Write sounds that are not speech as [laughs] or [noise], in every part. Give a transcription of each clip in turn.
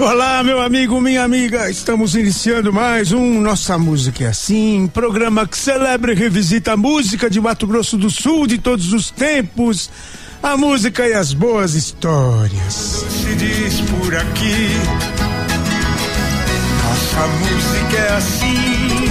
Olá, meu amigo, minha amiga. Estamos iniciando mais um Nossa Música é Assim, programa que celebra e revisita a música de Mato Grosso do Sul de todos os tempos, a música e as boas histórias. Se diz por aqui, nossa música é assim.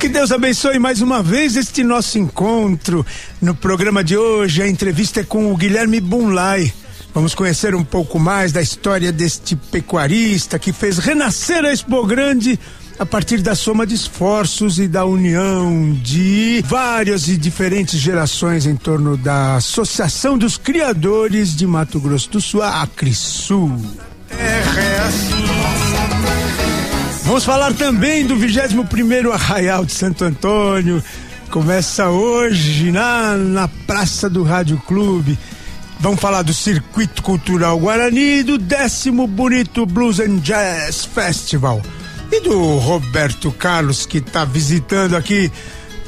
Que Deus abençoe mais uma vez este nosso encontro. No programa de hoje, a entrevista é com o Guilherme Bunlai. Vamos conhecer um pouco mais da história deste pecuarista que fez renascer a Expo Grande a partir da soma de esforços e da união de várias e diferentes gerações em torno da Associação dos Criadores de Mato Grosso do Sul, a Acrisul. Vamos falar também do 21º Arraial de Santo Antônio. Começa hoje na, na Praça do Rádio Clube. Vamos falar do Circuito Cultural Guarani e do décimo Bonito Blues and Jazz Festival. E do Roberto Carlos, que está visitando aqui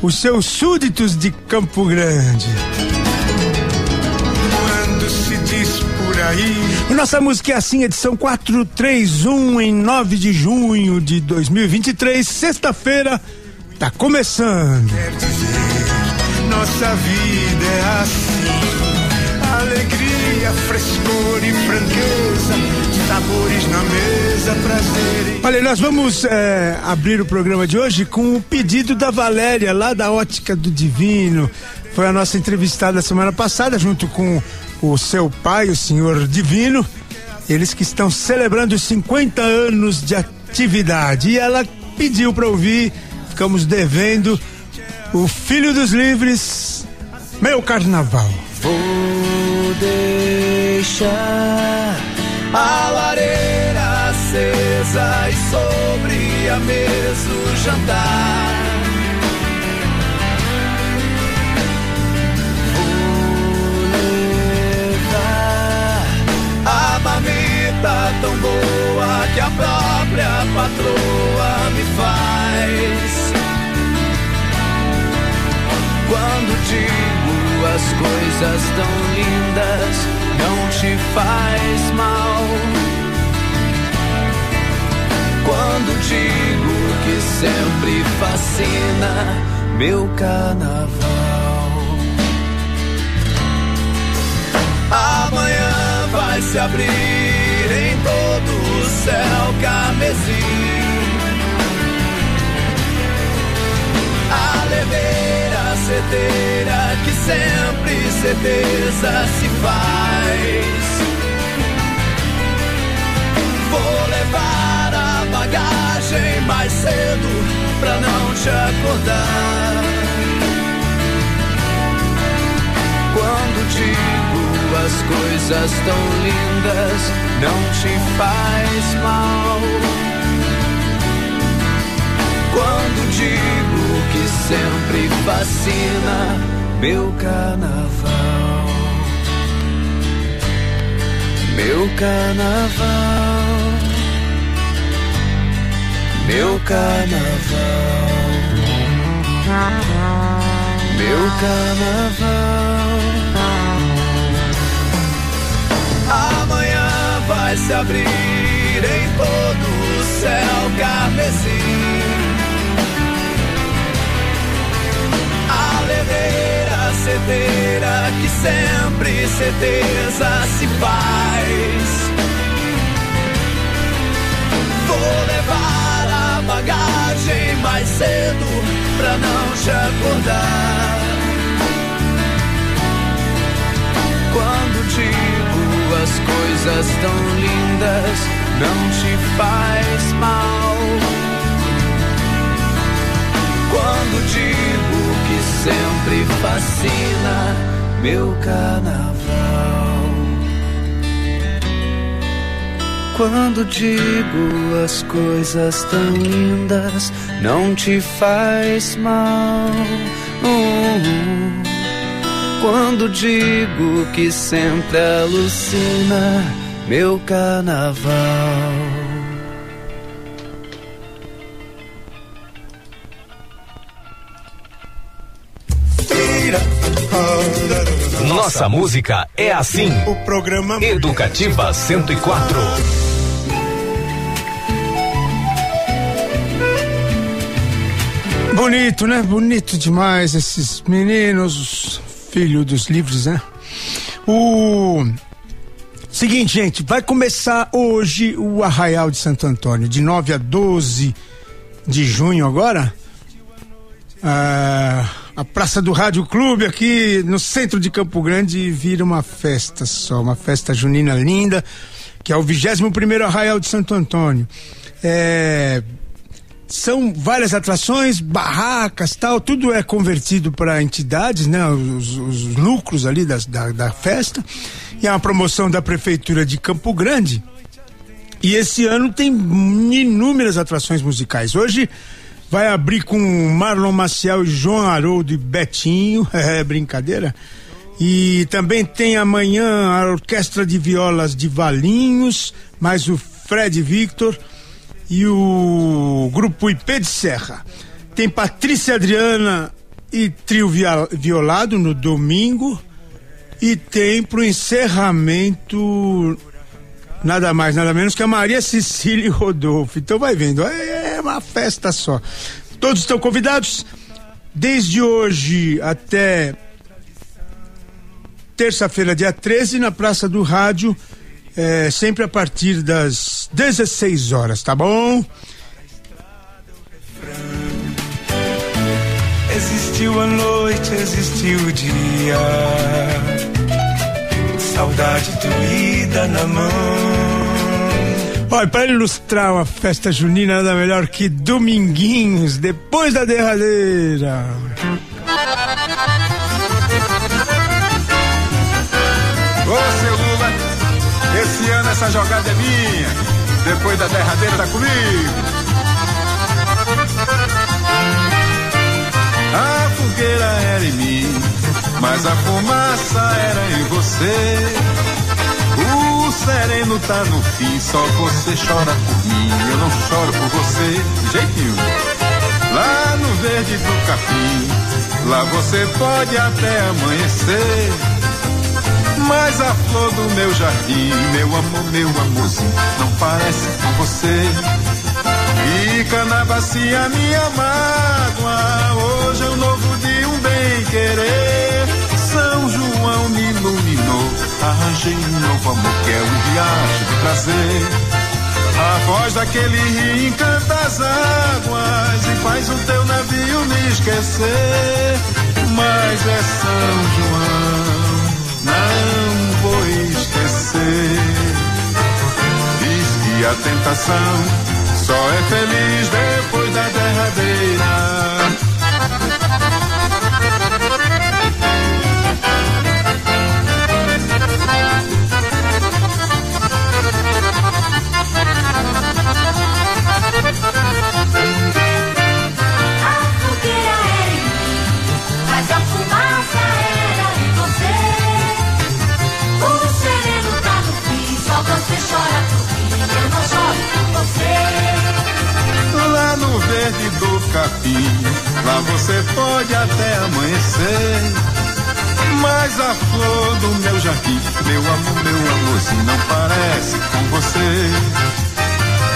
os seus súditos de Campo Grande. Quando se diz por aí, O Nossa Música é assim, edição 431, em 9 de junho de 2023, sexta-feira, tá começando. quer dizer, nossa vida é assim. Alegria, frescor e franqueza, sabores na mesa, prazer. Olha, nós vamos eh, abrir o programa de hoje com o pedido da Valéria, lá da Ótica do Divino. Foi a nossa entrevistada semana passada, junto com o seu pai, o senhor Divino. Eles que estão celebrando os 50 anos de atividade. E ela pediu para ouvir, ficamos devendo, o Filho dos Livres, Meu Carnaval. Vou deixar a lareira acesa e sobre a mesa o jantar. Vou levar a mamita tão boa que a própria patroa me faz. Quando digo as coisas tão lindas, não te faz mal. Quando digo que sempre fascina meu carnaval. Amanhã vai se abrir em todo o céu carmesim. A leveira que sempre certeza se faz. Vou levar a bagagem mais cedo pra não te acordar. Quando digo as coisas tão lindas, não te faz mal. Quando digo sempre fascina meu carnaval. Meu carnaval. Meu carnaval. Meu carnaval. Amanhã vai se abrir em todo o céu carmesim. A leveira cedeira que sempre certeza se faz. Vou levar a bagagem mais cedo pra não te acordar. Quando digo as coisas tão lindas, não te faz mal. Quando digo sempre fascina meu carnaval. Quando digo as coisas tão lindas, não te faz mal. Uh, quando digo que sempre alucina meu carnaval. Nossa música é assim. O programa Educativa 104. Bonito, né? Bonito demais esses meninos, filho dos livros, né? O seguinte, gente, vai começar hoje o Arraial de Santo Antônio, de 9 a 12 de junho agora. Ah, a Praça do Rádio Clube aqui no centro de Campo Grande vira uma festa só, uma festa junina linda, que é o 21 primeiro Arraial de Santo Antônio. É, são várias atrações, barracas, tal, tudo é convertido para entidades, né? Os, os lucros ali das, da, da festa. E é uma promoção da Prefeitura de Campo Grande. E esse ano tem inúmeras atrações musicais. Hoje vai abrir com Marlon Maciel, João Haroldo e Betinho. [laughs] É brincadeira. E também tem amanhã a Orquestra de Violas de Valinhos, mais o Fred Victor e o grupo IP de Serra. Tem Patrícia Adriana e trio violado no domingo e tem pro encerramento nada mais, nada menos que a Maria Cecília Rodolfo. Então vai vendo, é uma festa só. Todos estão convidados desde hoje até terça-feira, dia 13, na Praça do Rádio é, sempre a partir das 16 horas, tá bom? Existiu a noite, existiu o dia. Saudade doída na mão. Olha, para ilustrar uma festa junina, nada melhor que Dominguinhos, depois da derradeira. Esse ano essa jogada é minha. Depois da derradeira tá comigo. A fogueira era em mim, mas a fumaça era em você. O sereno tá no fim, só você chora por mim. Eu não choro por você, nenhum. Lá no verde do capim, lá você pode até amanhecer. Mas a flor do meu jardim, meu amor, meu amorzinho, não parece com você. Fica na bacia minha mágoa, hoje é o novo dia, um bem querer. Arranjei um novo amor que é um riacho de prazer. A voz daquele rio encanta as águas e faz o teu navio me esquecer. Mas é São João não vou esquecer. Diz que a tentação só é feliz depois da derradeira. Lá você pode até amanhecer. Mas a flor do meu jardim, meu amor, meu amorzinho, não parece com você.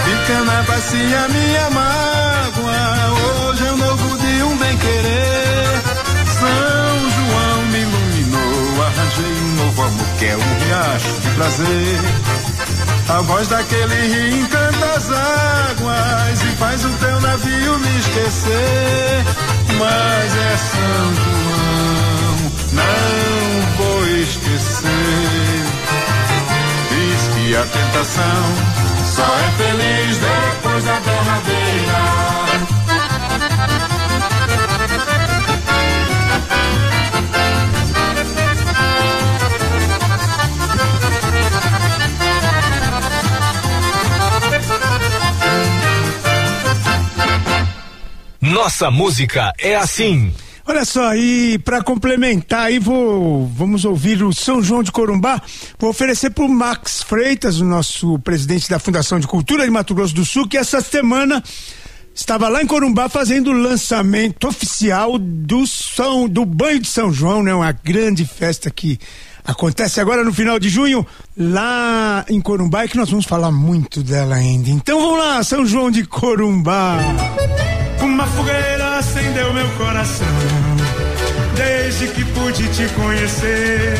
Fica na bacia minha mágoa, hoje é um novo dia, um bem querer. São João me iluminou, arranjei um novo amor que é um riacho de prazer. A voz daquele rio encanta as águas e faz o teu navio me esquecer. Mas é São João, não vou esquecer. Diz que a tentação só é feliz depois da derradeira. Nossa música é assim. Olha só, e para complementar aí, vou, vamos ouvir o São João de Corumbá. Vou oferecer para o Max Freitas, o nosso presidente da Fundação de Cultura de Mato Grosso do Sul, que essa semana estava lá em Corumbá fazendo o lançamento oficial do São do Banho de São João, né? Uma grande festa que acontece agora no final de junho lá em Corumbá e que nós vamos falar muito dela ainda. Então vamos lá, São João de Corumbá. Uma fogueira acendeu meu coração desde que pude te conhecer.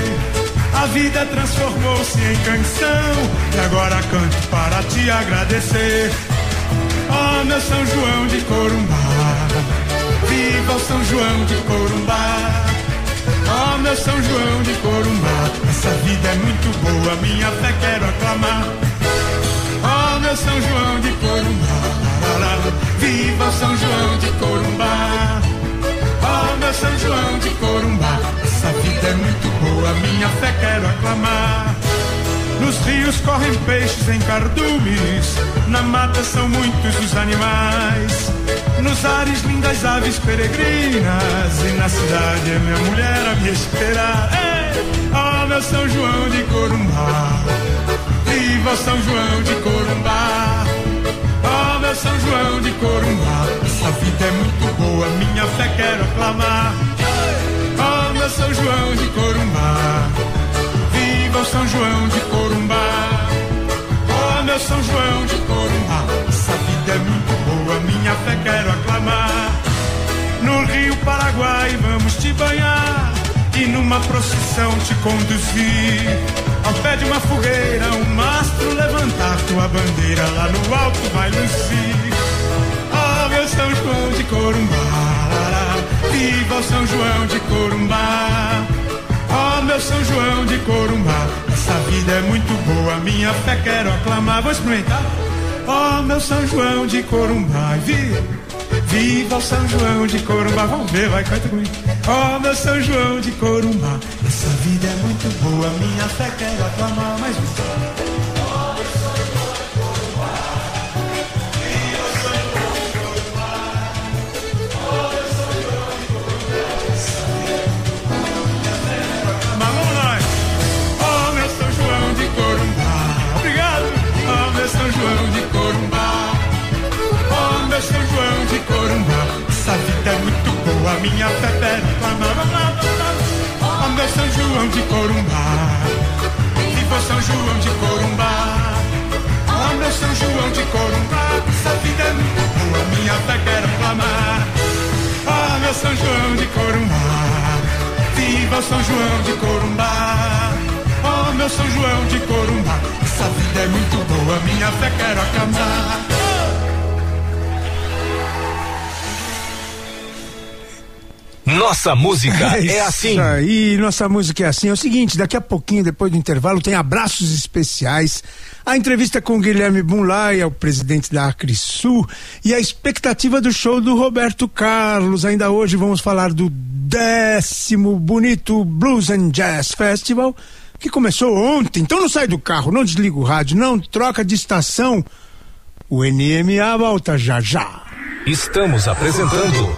A vida transformou-se em canção e agora canto para te agradecer. Oh, meu São João de Corumbá, viva o São João de Corumbá. Oh, meu São João de Corumbá, essa vida é muito boa, minha fé quero aclamar. Oh, meu São João de Corumbá, viva São João de Corumbá. Oh, meu São João de Corumbá, essa vida é muito boa, minha fé quero aclamar. Nos rios correm peixes em cardumes, na mata são muitos os animais. Nos ares lindas aves peregrinas, e na cidade é minha mulher a me esperar. Ei, oh, meu São João de Corumbá, viva São João de Corumbá. Oh, meu São João de Corumbá, essa vida é muito boa, minha fé quero aclamar. Oh, meu São João de Corumbá, viva o São João de Corumbá. Oh, meu São João de Corumbá, essa vida é muito boa, minha fé quero aclamar. No Rio Paraguai vamos te banhar e numa procissão te conduzir. Ao pé de uma fogueira, um mastro levantar tua bandeira lá no alto vai lucir. Oh, meu São João de Corumbá, viva o São João de Corumbá. Oh, meu São João de Corumbá, essa vida é muito boa, minha fé quero aclamar. Vou experimentar. Oh, meu São João de Corumbá, viva, viva o São João de Corumbá. Vamos ver, vai, canta comigo. Oh, meu São João de Corumbá, essa vida é muito boa, minha fé quero aclamar. Mais um. Minha fé pede clamar. Vamos lá, vamos lá. Oh, meu São João de Corumbá. Viva São João de Corumbá. Oh, meu São João de Corumbá. Essa vida é muito boa, minha fé quero clamar. Oh, meu São João de Corumbá. Viva São João de Corumbá. Oh, meu São João de Corumbá. Essa vida é muito boa, minha fé quero acamar. Nossa música [laughs] é, assim. Isso aí, nossa música é assim. É o seguinte, daqui a pouquinho, depois do intervalo, tem abraços especiais. A entrevista com o Guilherme Bunlai, o presidente da Acrisul, e a expectativa do show do Roberto Carlos. Ainda hoje vamos falar do décimo bonito Blues and Jazz Festival, que começou ontem. Então não sai do carro, não desliga o rádio, não troca de estação. O NMA volta já já. Estamos apresentando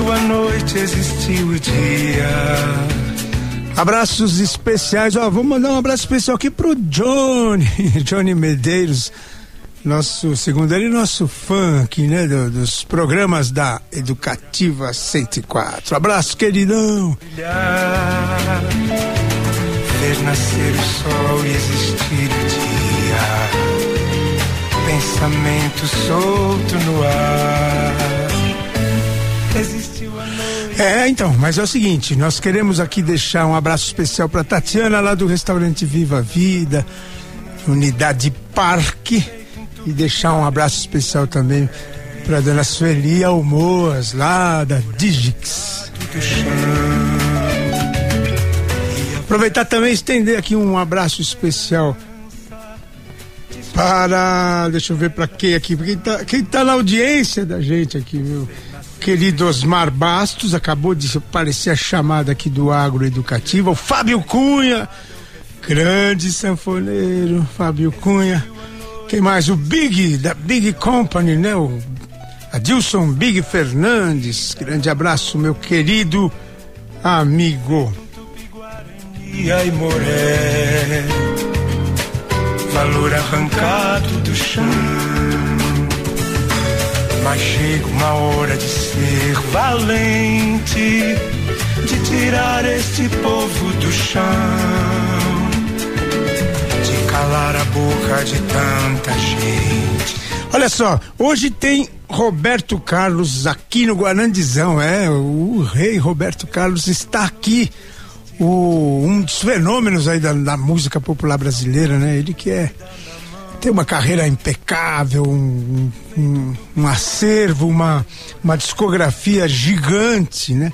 Existiu a noite, existiu o dia. Abraços especiais, ó, vou mandar um abraço especial aqui pro Johnny, [laughs] Johnny Medeiros, nosso, segundo ele, nosso fã aqui, né, do- dos programas da Educativa 104. Abraço, queridão. ver nascer o sol e existir o dia, pensamento solto no ar. É, então, mas é o seguinte, nós queremos aqui deixar um abraço especial para Tatiana lá do restaurante Viva Vida, Unidade Parque, E deixar um abraço especial também para dona Sueli Almoas, lá da Digix. Aproveitar também estender aqui um abraço especial para. Deixa eu ver para quem aqui. Quem tá, quem tá na audiência da gente aqui, meu querido Osmar Bastos, acabou de aparecer a chamada aqui do agroeducativo, o Fábio Cunha, grande sanfoneiro, Fábio Cunha. Quem mais? O Big, da Big Company, né? O Adilson Big Fernandes. Grande abraço, meu querido amigo. Valor arrancado do chão. Mas chega uma hora de ser valente, de tirar este povo do chão, de calar a boca de tanta gente. Olha só, hoje tem Roberto Carlos aqui no Guarandizão, é, o rei Roberto Carlos está aqui, o, um dos fenômenos aí da, da música popular brasileira, né? Ele que é tem uma carreira impecável, um, um, um, acervo, uma, uma discografia gigante, né?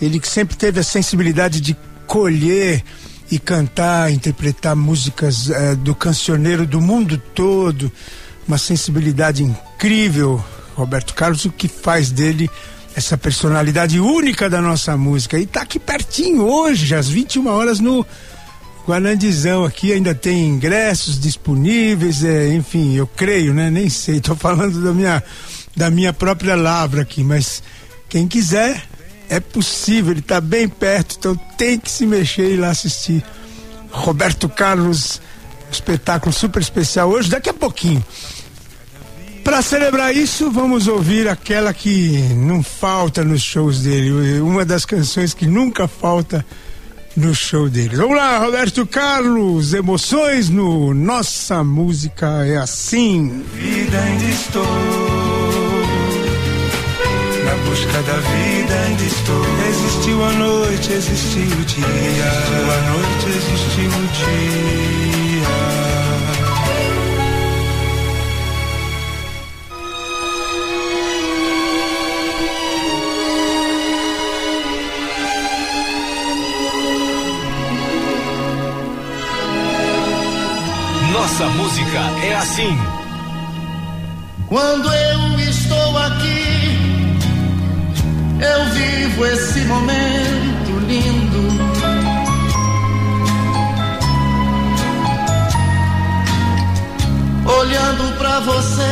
Ele que sempre teve a sensibilidade de colher e cantar, interpretar músicas eh, do cancioneiro do mundo todo, uma sensibilidade incrível, Roberto Carlos, o que faz dele essa personalidade única da nossa música. E tá aqui pertinho hoje, às 21 horas, no Guarandizão aqui ainda tem ingressos disponíveis, é, enfim, eu creio, né? Nem sei, tô falando da minha, da minha própria lavra aqui, mas quem quiser, é possível, ele tá bem perto, então tem que se mexer e ir lá assistir. Roberto Carlos, espetáculo super especial hoje, daqui a pouquinho. Para celebrar isso, vamos ouvir aquela que não falta nos shows dele, uma das canções que nunca falta no show deles. Vamos lá, Roberto Carlos, emoções no Nossa Música é Assim. Vida ainda estou, na busca da vida ainda estou. Existiu a noite, existiu o dia. Existiu a noite, existiu o dia. Música é assim. Quando eu estou aqui, eu vivo esse momento lindo. Olhando para você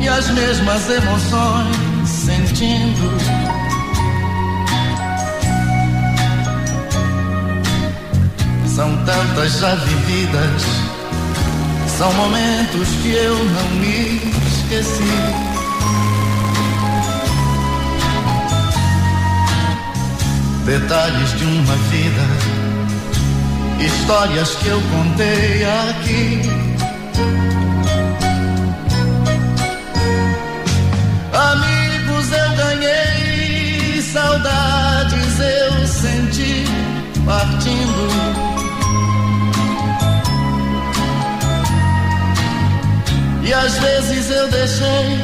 e as mesmas emoções sentindo. São tantas já vividas, são momentos que eu não me esqueci. Detalhes de uma vida, histórias que eu contei aqui. Amigos eu ganhei, saudades eu senti partindo. E às vezes eu deixei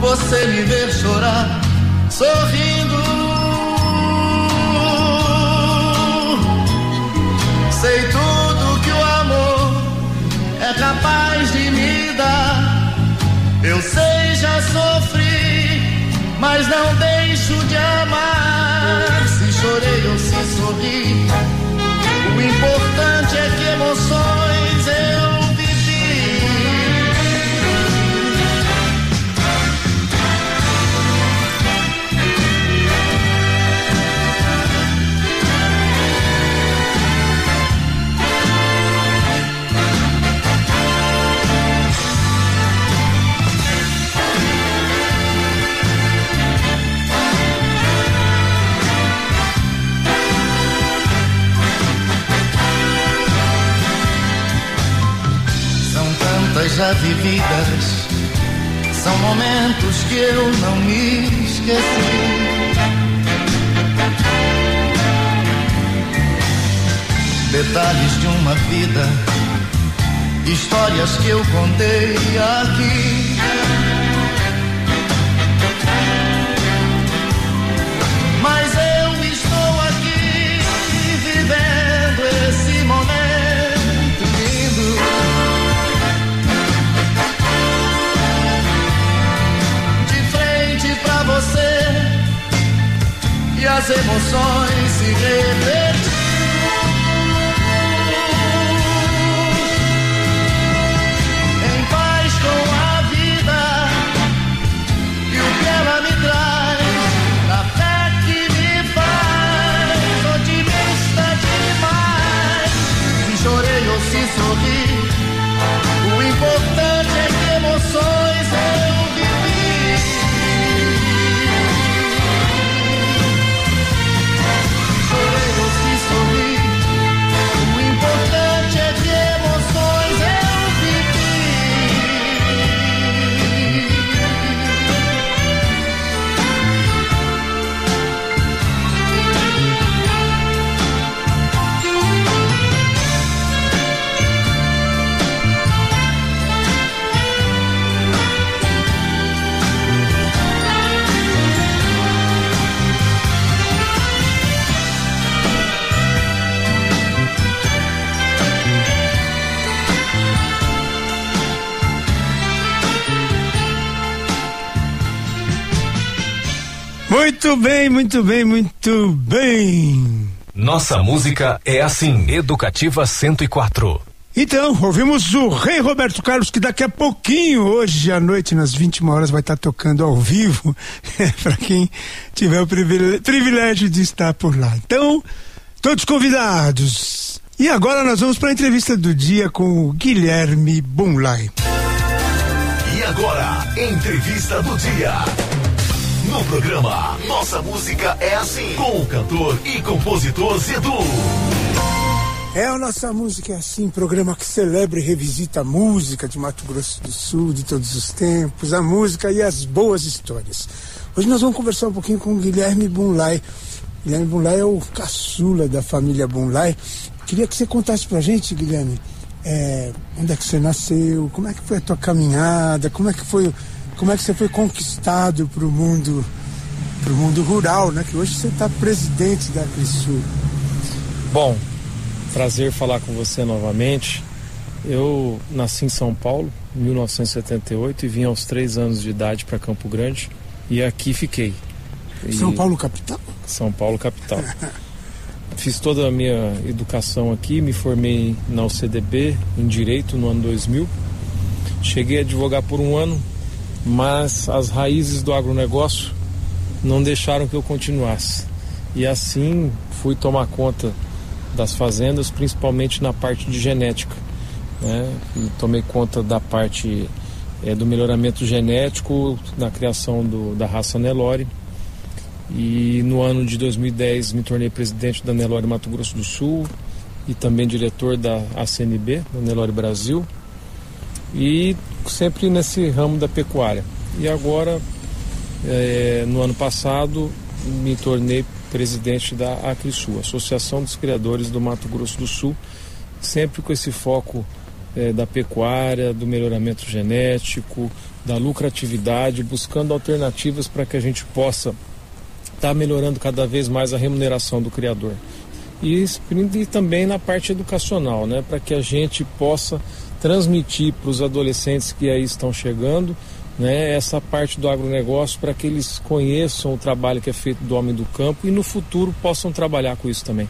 você me ver chorar, sorrindo. Sei tudo que o amor é capaz de me dar. Eu sei, já sofri, mas não deixo de amar. Já vividas. São momentos que eu não me esqueci. Detalhes de uma vida, histórias que eu contei aqui. As emoções se repetem. Muito bem, muito bem, muito bem. Nossa música é assim, Educativa 104. Então, ouvimos o Rei Roberto Carlos, que daqui a pouquinho, hoje à noite, nas 21 horas, vai estar tocando ao vivo, [laughs] para quem tiver o privilégio de estar por lá. Então, todos convidados. E agora nós vamos para a entrevista do dia com o Guilherme Bunlai. E agora, entrevista do dia. No programa Nossa Música é Assim, com o cantor e compositor Zedu. É a nossa música é assim, programa que celebra e revisita a música de Mato Grosso do Sul de todos os tempos, a música e as boas histórias. Hoje nós vamos conversar um pouquinho com o Guilherme Bunlai. Guilherme Bunlai é o caçula da família Bunlai. Queria que você contasse pra gente, Guilherme, é, onde é que você nasceu, como é que foi a tua caminhada, como é que foi como é que você foi conquistado para o mundo, para o mundo rural, né? Que hoje você está presidente da Crisul. Bom, prazer falar com você novamente. Eu nasci em São Paulo, em 1978, e vim aos três anos de idade para Campo Grande e aqui fiquei. E... São Paulo capital? São Paulo capital. [laughs] Fiz toda a minha educação aqui, me formei na UCDB em Direito no ano 2000. Cheguei a advogar por um ano, mas as raízes do agronegócio não deixaram que eu continuasse. E assim fui tomar conta das fazendas, principalmente na parte de genética. Né? Tomei conta da parte é, do melhoramento genético, na criação do, da raça Nelore. E no ano de 2010 me tornei presidente da Nelore Mato Grosso do Sul e também diretor da ACNB, da Nelore Brasil e sempre nesse ramo da pecuária. E agora, é, no ano passado, me tornei presidente da Acrisul, Associação dos Criadores do Mato Grosso do Sul, sempre com esse foco é, da pecuária, do melhoramento genético, da lucratividade, buscando alternativas para que a gente possa estar tá melhorando cada vez mais a remuneração do criador. E, e também na parte educacional, né, para que a gente possa transmitir para os adolescentes que aí estão chegando né, essa parte do agronegócio para que eles conheçam o trabalho que é feito do homem do campo e no futuro possam trabalhar com isso também.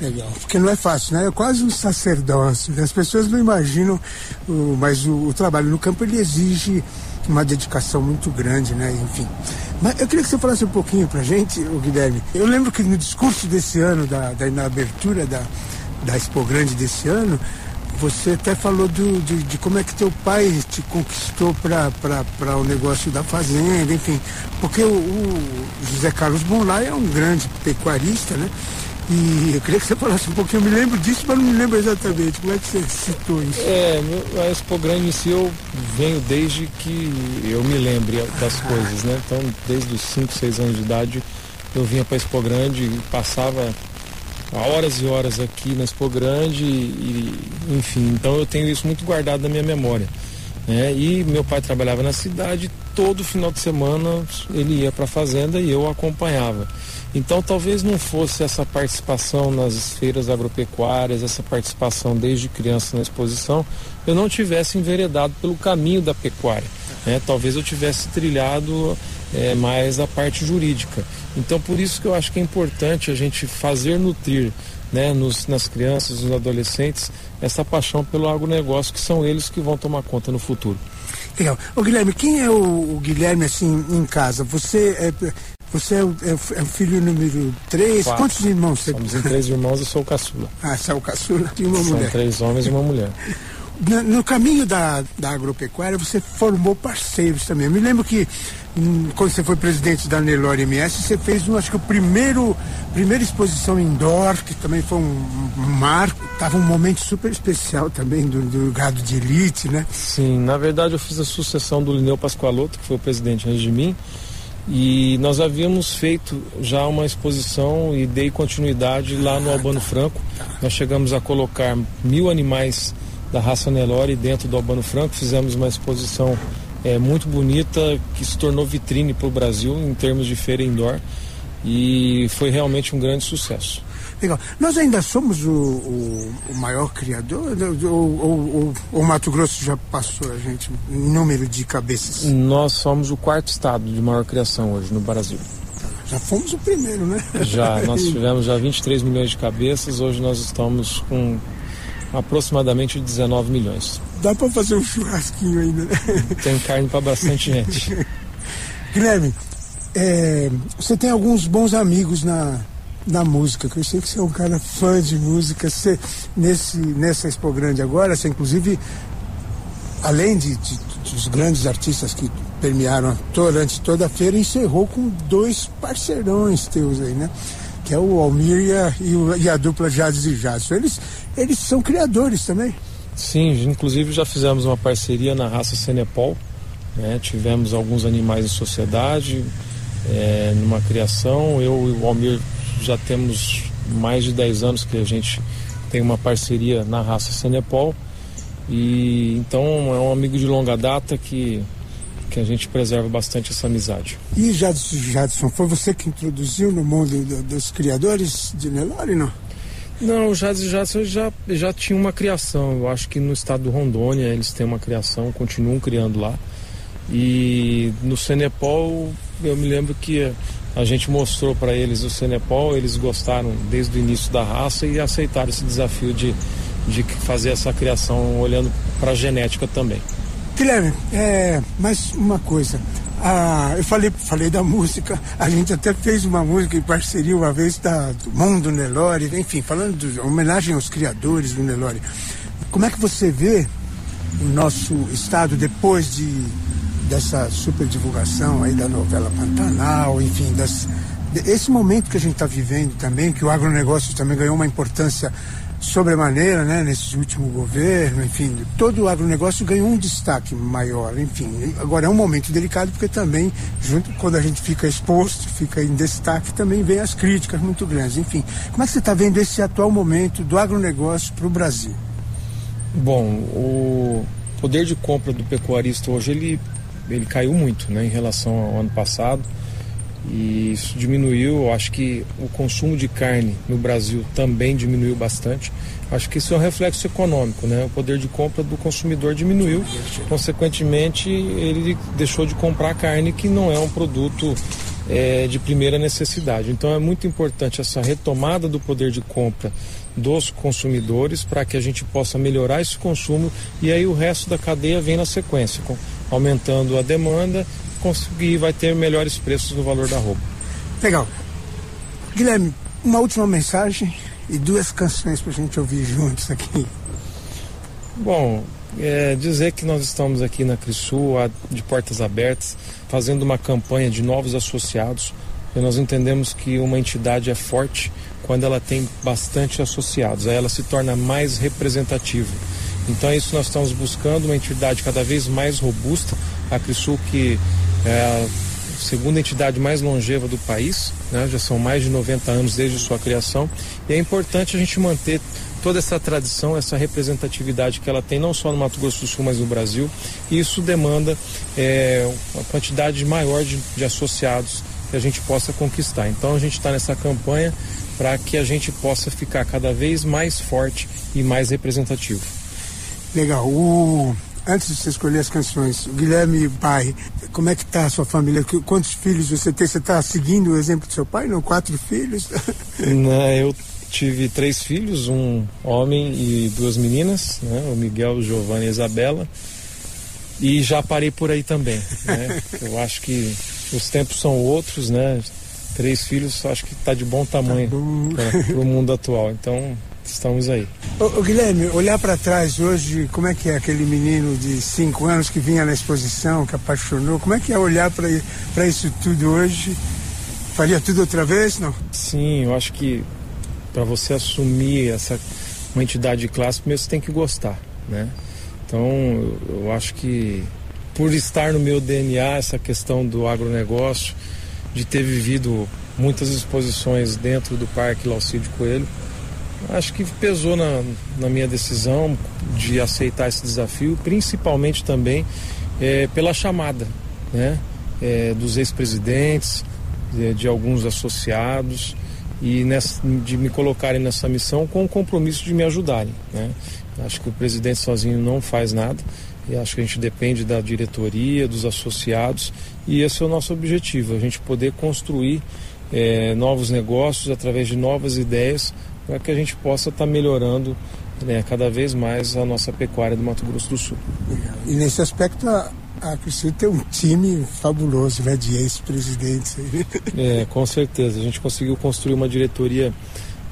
Legal, porque não é fácil, né? É quase um sacerdócio. As pessoas não imaginam, mas o, o trabalho no campo ele exige uma dedicação muito grande, né? Enfim. Mas eu queria que você falasse um pouquinho pra gente, o Guilherme. Eu lembro que no discurso desse ano, da, da na abertura da, da Expo Grande desse ano, você até falou do, de, de, como é que teu pai te conquistou para o negócio da fazenda, enfim. Porque o, o José Carlos Bonlai é um grande pecuarista, né? E eu queria que você falasse um pouquinho, eu me lembro disso, mas não me lembro exatamente. Como é que você citou isso? É, a Expo Grande em si eu venho desde que eu me lembre das ah. coisas, né? Então, desde os 5, 6 anos de idade, eu vinha para a Expo Grande horas e horas aqui na Expo Grande e, enfim, então eu tenho isso muito guardado na minha memória. Né? E meu pai trabalhava na cidade, todo final de semana ele ia para a fazenda e eu acompanhava. Então talvez não fosse essa participação nas feiras agropecuárias, essa participação desde criança na exposição, eu não tivesse enveredado pelo caminho da pecuária. Né? Talvez eu tivesse trilhado é, mais a parte jurídica. Então por isso que eu acho que é importante a gente fazer nutrir né, nos, nas crianças, nos adolescentes, essa paixão pelo agronegócio, que são eles que vão tomar conta no futuro. Legal. Ô Guilherme, quem é o, o Guilherme assim em casa? Você é, você é o, é o, é filho número 3? Quantos irmãos você Somos em três irmãos, eu sou o caçula. Ah, você é o caçula e uma São mulher. três homens e uma mulher. [laughs] No, caminho da, da agropecuária, você formou parceiros também. Eu me lembro que hum, quando você foi presidente da Nelore MS, você fez, um, acho que o primeiro, primeira exposição indoor, que também foi um, um marco. Tava um momento super especial também do, do gado de elite, né? Sim, na verdade eu fiz a sucessão do Lineu Pascoaloto, que foi o presidente antes de mim, e nós havíamos feito já uma exposição e dei continuidade lá no Albano Franco. Nós chegamos a colocar mil animais da raça Nelore dentro do Albano Franco, fizemos uma exposição é, muito bonita que se tornou vitrine para o Brasil em termos de feira indoor e foi realmente um grande sucesso. Legal. Nós ainda somos o, o, o maior criador? Ou, o Mato Grosso já passou a gente em número de cabeças? Nós somos o quarto estado de maior criação hoje no Brasil. Já fomos o primeiro, né? Já, nós [laughs] tivemos já 23 milhões de cabeças, hoje nós estamos com aproximadamente 19 milhões. Dá para fazer um churrasquinho ainda, né? Tem carne para bastante gente. [laughs] Guilherme, é, você tem alguns bons amigos na, na música, que eu sei que você é um cara fã de música. Você, nesse, nessa Expo Grande agora, você inclusive, além de, de, dos grandes artistas que permearam durante toda a feira, encerrou com dois parceirões teus aí, né? Que é o Almir e a, e, a dupla Jades e Jadson. Eles, eles são criadores também. Sim, inclusive já fizemos uma parceria na raça Senepol. Né? Tivemos alguns animais em sociedade, é, numa criação. Eu e o Almir já temos mais de 10 anos que a gente tem uma parceria na raça Senepol. E então é um amigo de longa data que, que a gente preserva bastante essa amizade. E Jadson, Jadson foi você que introduziu no mundo do, dos criadores de Nelore, não? Não, o Jadson Jadson já, já tinha uma criação. Eu acho que no estado do Rondônia eles têm uma criação, continuam criando lá. E no Senepol eu me lembro que a gente mostrou para eles o Senepol, eles gostaram desde o início da raça e aceitaram esse desafio de, de fazer essa criação olhando para a genética também. Guilherme, é, mais uma coisa. Ah, eu falei, falei da música, a gente até fez uma música em parceria uma vez da, do Mundo Nelore, enfim, falando de homenagem aos criadores do Nelore. Como é que você vê o nosso estado depois de dessa super divulgação aí da novela Pantanal, enfim, das, momento que a gente está vivendo também, que o agronegócio também ganhou uma importância sobremaneira, né, nesse último governo, enfim, todo o agronegócio ganhou um destaque maior, enfim. Agora é um momento delicado porque também, junto quando a gente fica exposto, fica em destaque, também vem as críticas muito grandes, enfim. Como é que você está vendo esse atual momento do agronegócio para o Brasil? Bom, o poder de compra do pecuarista hoje ele ele caiu muito, né, em relação ao ano passado e isso diminuiu. Eu acho que o consumo de carne no Brasil também diminuiu bastante. Acho que isso é um reflexo econômico, né? O poder de compra do consumidor diminuiu, consequentemente ele deixou de comprar carne que não é um produto é, de primeira necessidade. Então é muito importante essa retomada do poder de compra dos consumidores para que a gente possa melhorar esse consumo e aí o resto da cadeia vem na sequência, com, aumentando a demanda conseguir vai ter melhores preços no valor da roupa. Legal. Guilherme, uma última mensagem e duas canções para a gente ouvir juntos aqui. Bom, é, dizer que nós estamos aqui na Crisul, de portas abertas, fazendo uma campanha de novos associados. E nós entendemos que uma entidade é forte quando ela tem bastante associados, aí ela se torna mais representativa. Então é isso que nós estamos buscando, uma entidade cada vez mais robusta, a Crisul que é, segunda entidade mais longeva do país, né? já são mais de 90 anos desde sua criação, e é importante a gente manter toda essa tradição, essa representatividade que ela tem não só no Mato Grosso do Sul, mas no Brasil. E isso demanda é, uma quantidade maior de, de associados que a gente possa conquistar. Então a gente está nessa campanha para que a gente possa ficar cada vez mais forte e mais representativo. Legal. O... Antes de você escolher as canções, o Guilherme pai, como é que tá a sua família? Quantos filhos você tem? Você está seguindo o exemplo do seu pai? Não, quatro filhos? [laughs] Não, eu tive três filhos, um homem e duas meninas, né? o Miguel, o Giovanni e a Isabela. E já parei por aí também. Né? [laughs] Eu acho que os tempos são outros, né? Três filhos, acho que está de bom tamanho tá para o mundo atual. Então, estamos aí. Ô, ô Guilherme, olhar para trás hoje, como é que é aquele menino de cinco anos que vinha na exposição, que apaixonou? Como é que é olhar para isso tudo hoje? Faria tudo outra vez, não? Sim, eu acho que para você assumir essa uma entidade de classe, primeiro você tem que gostar, né? Então, eu, eu acho que por estar no meu DNA essa questão do agronegócio, de ter vivido muitas exposições dentro do Parque Laucídio Coelho, acho que pesou na, na minha decisão de aceitar esse desafio, principalmente também é, pela chamada né, é, dos ex-presidentes, de, de, alguns associados e nessa, de me colocarem nessa missão com o compromisso de me ajudarem. Né? Acho que o presidente sozinho não faz nada e acho que a gente depende da diretoria, dos associados e esse é o nosso objetivo, a gente poder construir é, novos negócios através de novas ideias para que a gente possa estar tá melhorando né, cada vez mais a nossa pecuária do Mato Grosso do Sul. E nesse aspecto a, a Cristina tem um time fabuloso, né, de ex-presidentes. É, com certeza. A gente conseguiu construir uma diretoria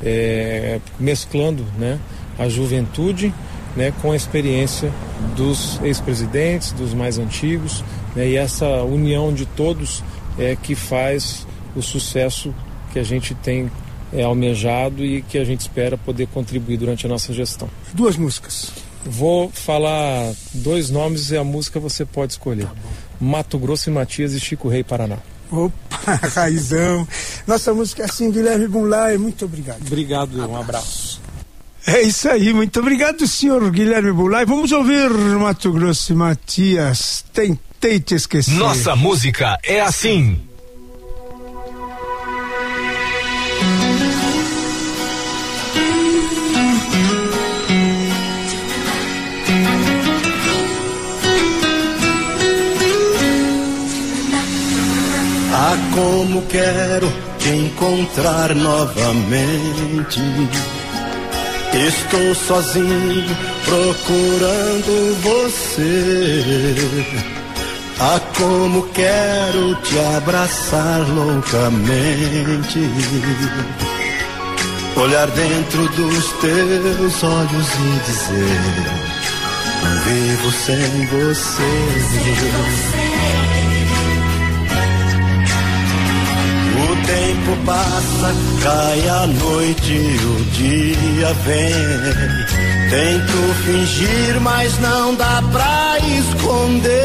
é, mesclando né, a juventude né, com a experiência dos ex-presidentes, dos mais antigos, né, e essa união de todos é que faz o sucesso que a gente tem é, almejado e que a gente espera poder contribuir durante a nossa gestão. Duas músicas. Vou falar dois nomes e a música você pode escolher. Tá Mato Grosso e Matias e Chico Rei Paraná. Opa, [laughs] raizão. Nossa música é assim, Guilherme Bunlai, muito obrigado. Obrigado, abraço. um abraço. É isso aí, muito obrigado, senhor Guilherme Bulay. Vamos ouvir Mato Grosso e Matias. Tentei te esquecer. Nossa música é assim. Ah, como quero te encontrar novamente. Estou sozinho procurando você. Ah, como quero te abraçar loucamente. Olhar dentro dos teus olhos e dizer: vivo sem você. Sem você. Tempo passa, cai a noite, o dia vem. Tento fingir, mas não dá pra esconder.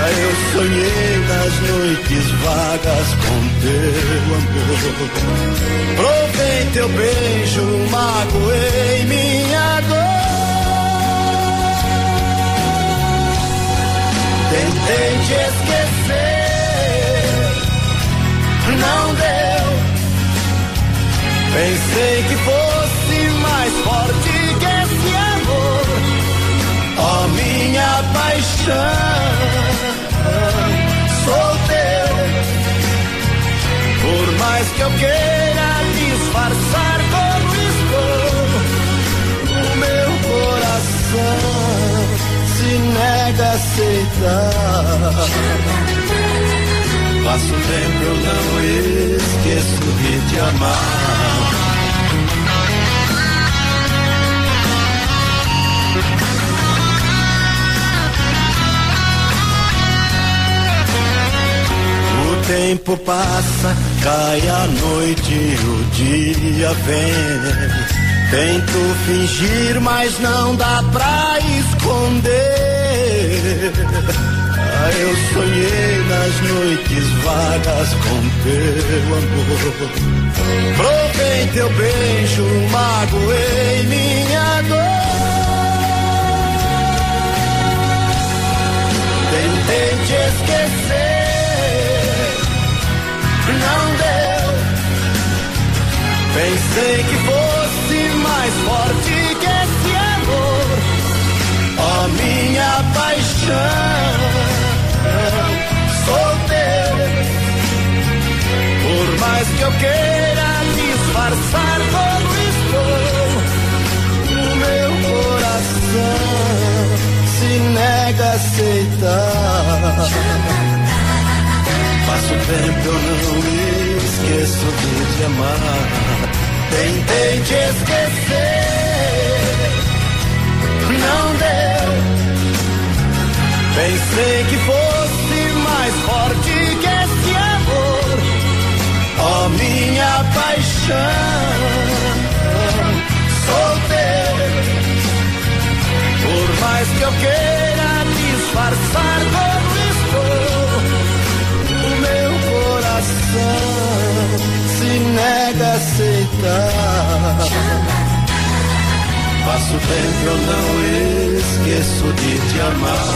Ah, eu sonhei nas noites vagas com teu amor. Provei teu beijo, magoei minha dor. Tentei te esquecer não deu. Pensei que fosse mais forte que esse amor, ó oh, minha paixão. Sou teu, por mais que eu queira disfarçar como estou, o meu coração se nega a aceitar. Passo tempo eu não esqueço de te amar. O tempo passa, cai a noite, o dia vem. Tento fingir, mas não dá pra eu sonhei as noites vagas com teu amor. Provei teu beijo, magoei minha dor. Tentei te esquecer, não deu. Pensei que fosse queira disfarçar como estou, o meu coração se nega a aceitar. Passo tempo eu não me esqueço de te amar. Tentei te esquecer, não deu. Pensei que fosse mais forte que esse amor, minha paixão. Sou teu, por mais que eu queira disfarçar como estou, o meu coração se nega a aceitar. Passo tempo eu não esqueço de te amar.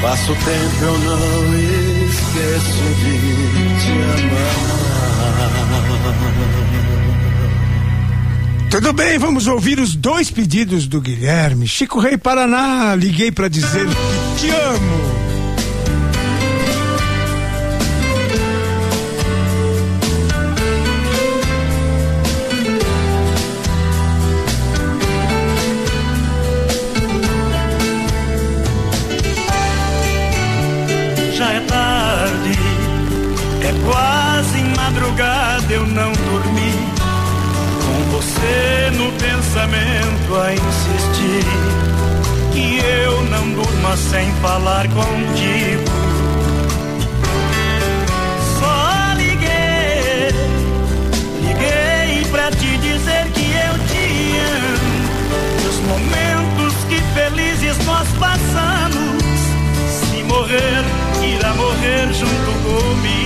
Passo tempo eu não esqueço de te amar. Tudo bem, vamos ouvir os dois pedidos do Guilherme. Chico Rei Paraná, liguei para dizer que te amo. Pensamento a insistir. Que eu não durma sem falar contigo. Só liguei, liguei pra te dizer que eu te amo. Os momentos que felizes nós passamos. Se morrer, irá morrer junto comigo.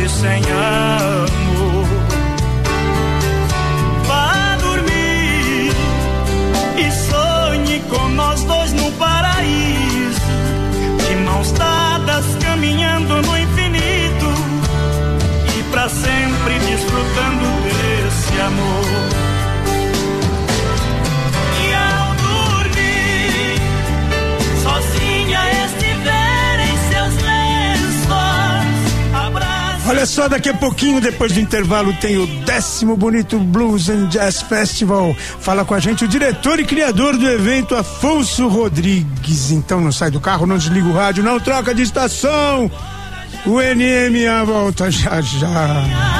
Distante sem amor. Vá dormir e sonhe com nós dois no paraíso. De mãos dadas caminhando no infinito e para sempre desfrutando desse amor. Olha só, daqui a pouquinho, depois do intervalo, tem o décimo Bonito Blues and Jazz Festival. Fala com a gente o diretor e criador do evento, Afonso Rodrigues. Então não sai do carro, não desliga o rádio, não troca de estação. O NM a volta já já.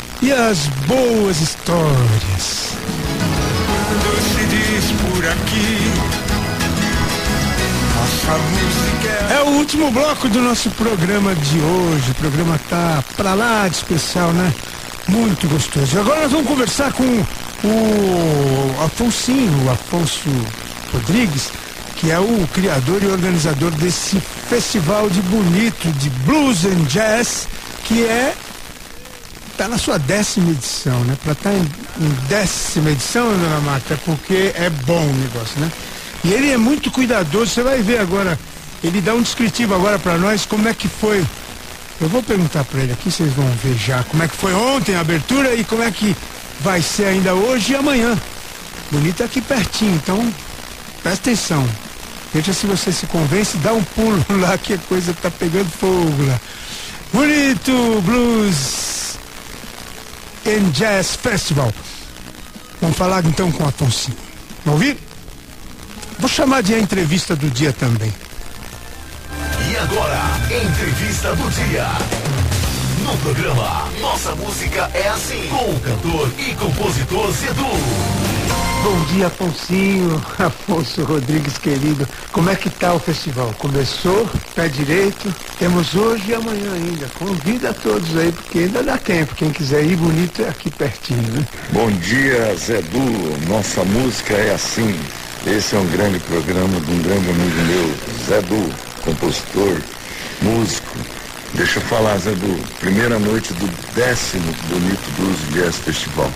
e as boas histórias. Quando se diz por aqui, nossa música é. É o último bloco do nosso programa de hoje. O programa tá pra lá de especial, né? Muito gostoso. Agora nós vamos conversar com o Afonsinho, o Afonso Rodrigues, que é o criador e organizador desse festival de bonito de blues and jazz, que é tá na sua décima edição, né? Para estar tá em, em, décima edição, dona Marta, é porque é bom o negócio, né? E ele é muito cuidadoso, você vai ver agora, ele dá um descritivo agora para nós como é que foi. Eu vou perguntar para ele aqui, vocês vão ver já como é que foi ontem a abertura e como é que vai ser ainda hoje e amanhã. Bonito aqui pertinho, então presta atenção. Veja se você se convence, dá um pulo [laughs] lá que a coisa tá pegando fogo lá. Bonito Blues and Jazz Festival. Vamos falar então com a Afonso. Vamos ouvir? Vou chamar de entrevista do dia também. E agora, entrevista do dia. No programa Nossa Música é Assim, com o cantor e compositor Zedu. Bom dia, Afonsinho, [laughs] Afonso Rodrigues querido. Como é que tá o festival? Começou, pé direito, temos hoje e amanhã ainda. Convida a todos aí, porque ainda dá tempo. Quem quiser ir bonito é aqui pertinho, né? Bom dia, Zedu. Nossa música é assim. Esse é um grande programa de um grande amigo meu, Zedu, compositor, músico Deixa eu falar, Zé, do primeira noite do décimo Bonito Blues Jazz Festival.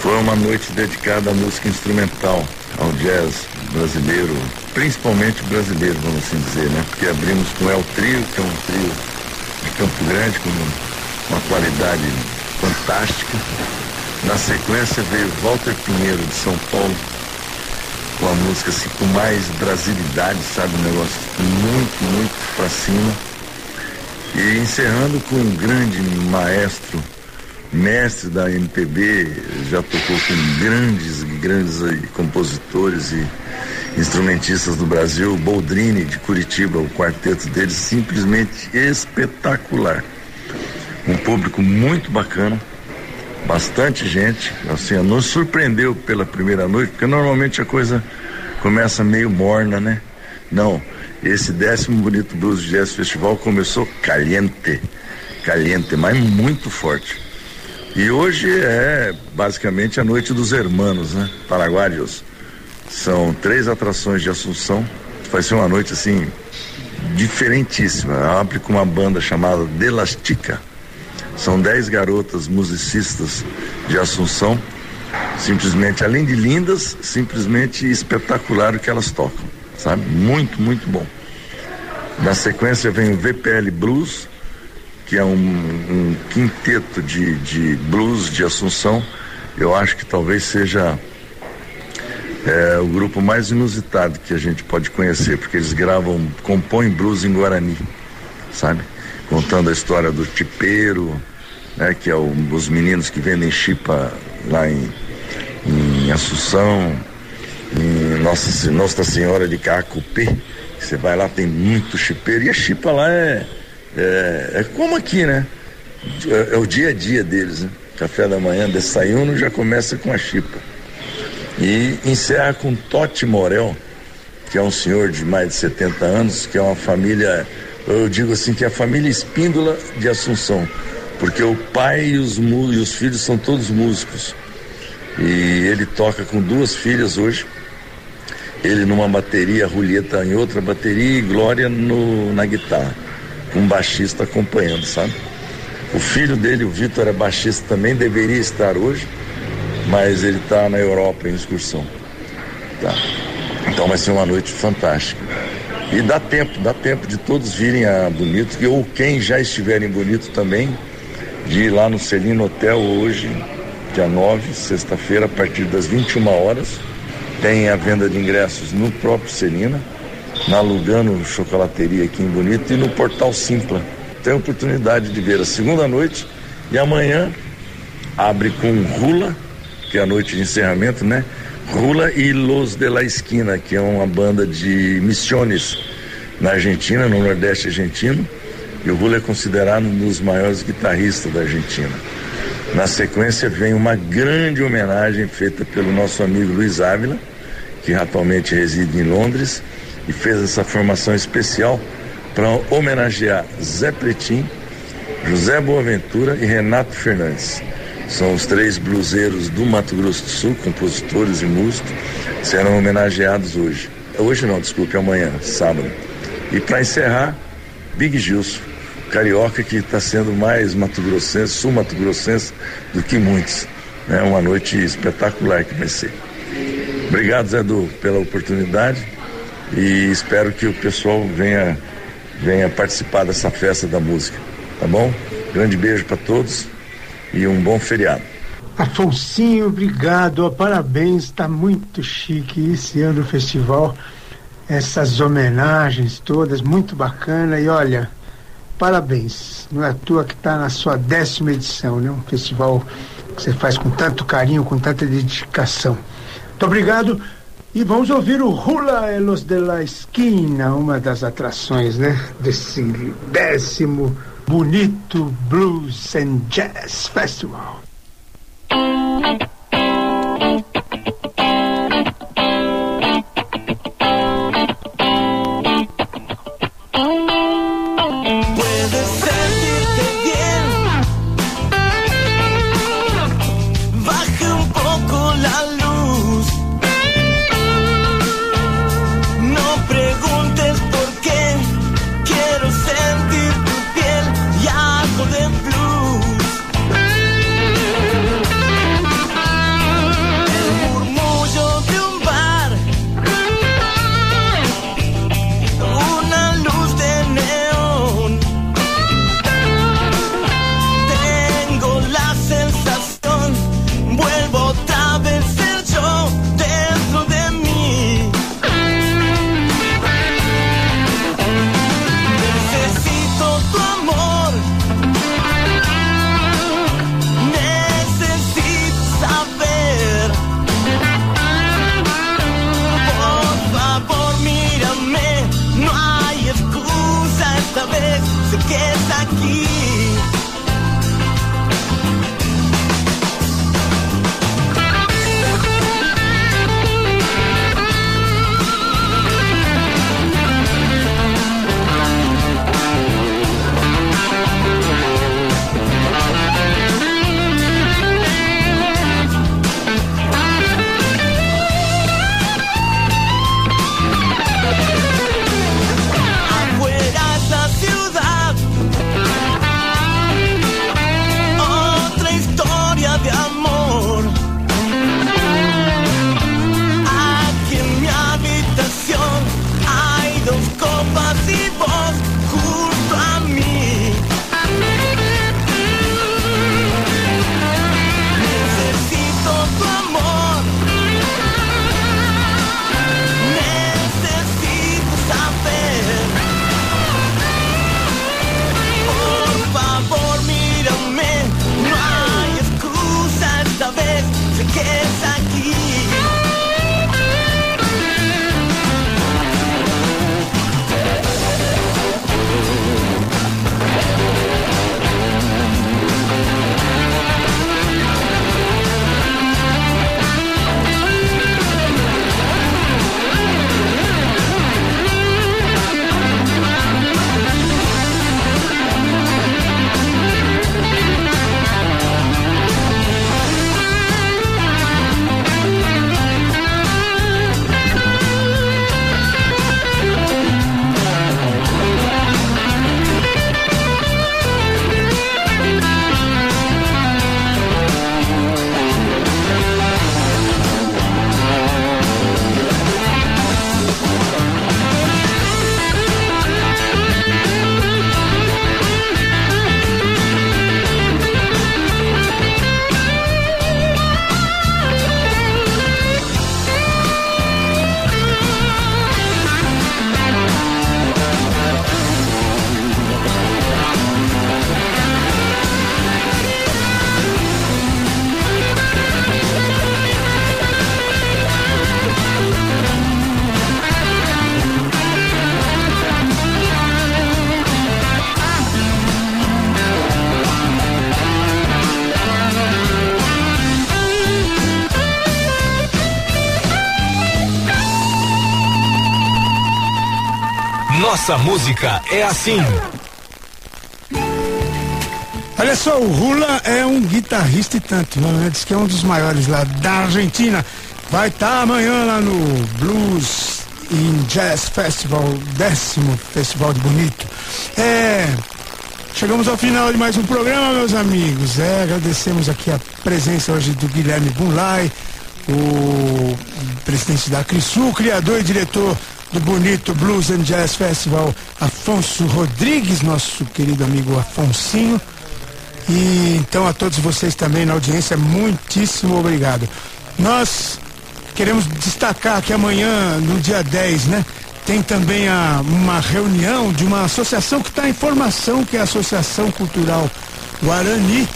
Foi uma noite dedicada à música instrumental, ao jazz brasileiro, principalmente brasileiro, vamos assim dizer, né? Porque abrimos com El Trio, que é um trio de Campo Grande, com uma qualidade fantástica. Na sequência veio Walter Pinheiro, de São Paulo, com a música assim, com mais brasilidade, sabe? Um negócio muito, muito pra cima e encerrando com um grande maestro, mestre da MPB, já tocou com grandes, grandes compositores e instrumentistas do Brasil, Boldrini de Curitiba, o quarteto dele simplesmente espetacular. Um público muito bacana, bastante gente, assim, nos surpreendeu pela primeira noite, porque normalmente a coisa começa meio morna, né? Não, esse décimo Bonito Blues Jazz Festival começou caliente, caliente, mas muito forte. E hoje é basicamente a noite dos hermanos, né? Paraguaios. São três atrações de Assunção. Vai ser uma noite assim diferentíssima. Abre com uma banda chamada Delastica. São dez garotas musicistas de Assunção. Simplesmente, além de lindas, simplesmente espetacular o que elas tocam, sabe? Muito, muito bom. Na sequência vem o VPL Blues, que é um, um quinteto de, de blues de Assunção. Eu acho que talvez seja é, o grupo mais inusitado que a gente pode conhecer, porque eles gravam, compõem blues em Guarani, sabe? Contando a história do tipeiro, né? Que é os meninos que vendem chipa lá em, em Assunção, em Nossa, Nossa Senhora de Cacupê você vai lá, tem muito chipeiro. E a chipa lá é, é, é como aqui, né? É, é, o dia a dia deles, né? Café da manhã, desayuno, já começa com a chipa. E encerra com Totti Morel, que é um senhor de mais de 70 anos, que é uma família, eu digo assim, que é a família Espíndola de Assunção. Porque o pai e os, e os filhos são todos músicos. E ele toca com duas filhas hoje ele numa bateria, Julieta em outra bateria e Glória no, na guitarra, um baixista acompanhando, sabe? O filho dele, o Vitor, é baixista também, deveria estar hoje, mas ele está na Europa em excursão. Tá? Então vai ser uma noite fantástica. E dá tempo, dá tempo de todos virem a Bonito, ou quem já estiver em Bonito também, de ir lá no Celino Hotel hoje, dia 9, sexta-feira, a partir das 21 horas tem a venda de ingressos no próprio Celina, na Lugano Chocolateria aqui em Bonito e no Portal Simpla. Tem a oportunidade de ver a segunda noite e amanhã abre com Rula, que é a noite de encerramento, né? Rula e Los de la Esquina, que é uma banda de missiones na Argentina, no Nordeste argentino. E o Rula é considerado um dos maiores guitarristas da Argentina. Na sequência vem uma grande homenagem feita pelo nosso amigo Luiz Ávila, que atualmente reside em Londres e fez essa formação especial para homenagear Zé Pretim, José Boaventura e Renato Fernandes. São os três bluseiros do Mato Grosso do Sul, compositores e músicos, serão homenageados hoje. Hoje não, desculpe, amanhã, sábado. E para encerrar, Big Gilson, carioca que está sendo mais mato-grossense, sul-mato-grossense do que muitos. É uma noite espetacular que vai ser. Obrigado, Zé Du, pela oportunidade e espero que o pessoal venha, venha participar dessa festa da música. Tá bom? Grande beijo para todos e um bom feriado. Afonsinho, obrigado, parabéns, está muito chique esse ano o festival, essas homenagens todas, muito bacana e olha, parabéns, não é à toa que está na sua décima edição, né? Um festival que você faz com tanto carinho, com tanta dedicação. Muito obrigado e vamos ouvir o Hula Elos de la Esquina, uma das atrações, né? Desse décimo bonito Blues and Jazz Festival. Nossa música é assim. Olha só, o Rula é um guitarrista e tanto, né? Diz que é um dos maiores lá da Argentina. Vai estar tá amanhã lá no Blues in Jazz Festival, décimo Festival de Bonito. É. Chegamos ao final de mais um programa, meus amigos. É, agradecemos aqui a presença hoje do Guilherme Bunlai, o presidente da Crisul, criador e diretor do bonito Blues and Jazz Festival, Afonso Rodrigues, nosso querido amigo Afonsinho. E então a todos vocês também na audiência, muitíssimo obrigado. Nós queremos destacar que amanhã, no dia 10, né? Tem também a, uma reunião de uma associação que está em formação, que é a Associação Cultural Guarani,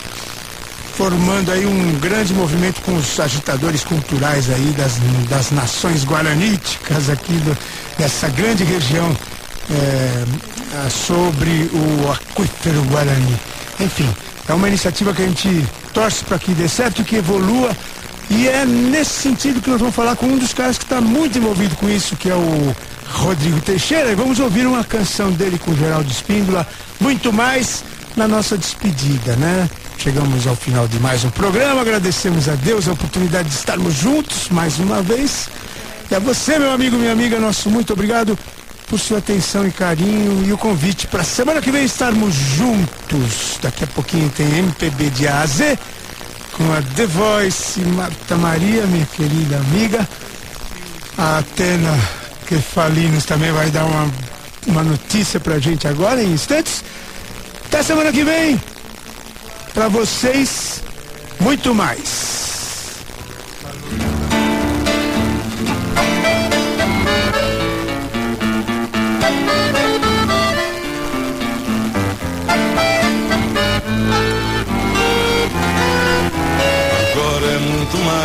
formando aí um grande movimento com os agitadores culturais aí das, das nações guaraníticas aqui do, dessa grande região é, sobre o aquífero Guarani. Enfim, é uma iniciativa que a gente torce para que dê certo que evolua. E é nesse sentido que nós vamos falar com um dos caras que está muito envolvido com isso, que é o Rodrigo Teixeira. E vamos ouvir uma canção dele com o Geraldo Espíndola, muito mais na nossa despedida, né? Chegamos ao final de mais um programa. Agradecemos a Deus a oportunidade de estarmos juntos mais uma vez. E a você, meu amigo, minha amiga, nosso muito obrigado por sua atenção e carinho e o convite para semana que vem estarmos juntos. Daqui a pouquinho tem MPB de A a Z com a The Voice Marta Maria, minha querida amiga. A Atena Kefalinos também vai dar uma, uma notícia pra gente agora em instantes. Até semana que vem. Para vocês, muito mais.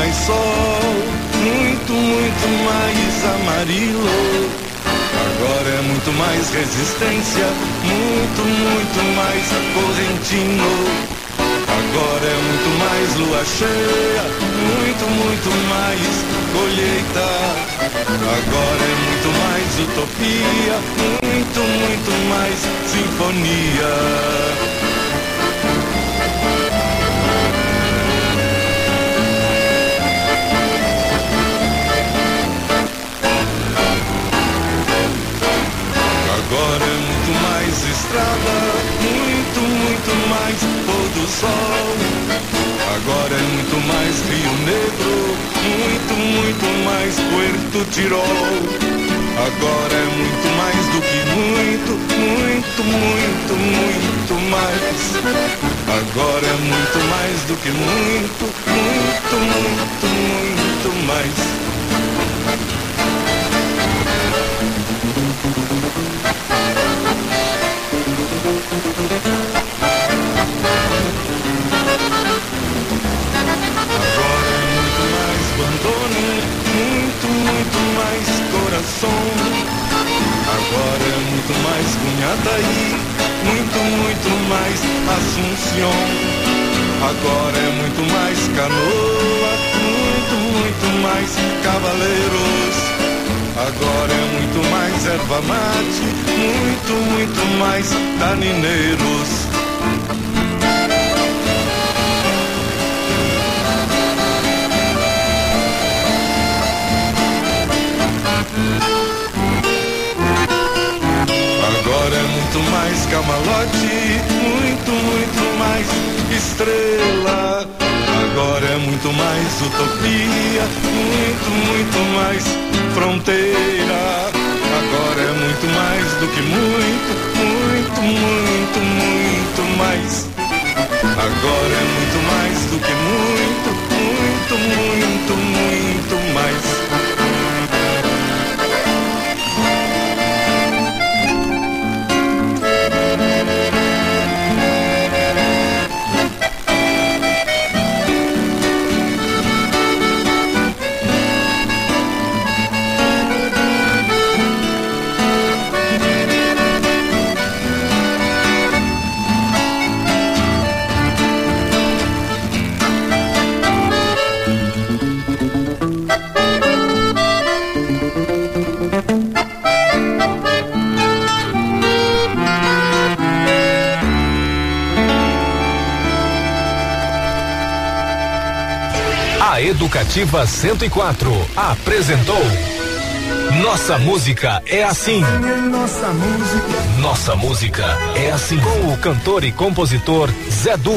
mais sol, muito, muito mais amarelo. Agora é muito mais resistência, muito, muito mais correntino. Agora é muito mais lua cheia, muito, muito mais colheita. Agora é muito mais utopia, muito, muito mais sinfonia. Agora é muito mais estrada, muito, mais pôr do sol. Agora é muito mais Rio Negro, muito, muito mais Puerto Tirol. Agora é muito mais do que muito, muito, muito, muito mais. Agora é muito mais do que muito, muito, muito, muito mais. Muito, muito mais coração. Agora é muito mais Cunhataí, muito, muito mais Assunção. Agora é muito mais canoa, muito, muito mais cavaleiros. Agora é muito mais erva mate, muito, muito mais danineiros. Muito mais camalote, muito, muito mais estrela. Agora é muito mais utopia, muito, muito mais fronteira. Agora é muito mais do que muito, muito, muito, muito mais. Agora é muito mais do que muito, muito, muito, muito mais. Educativa 104 apresentou Nossa Música é Assim. Nossa música. Nossa Música é Assim. Com o cantor e compositor Zé Du.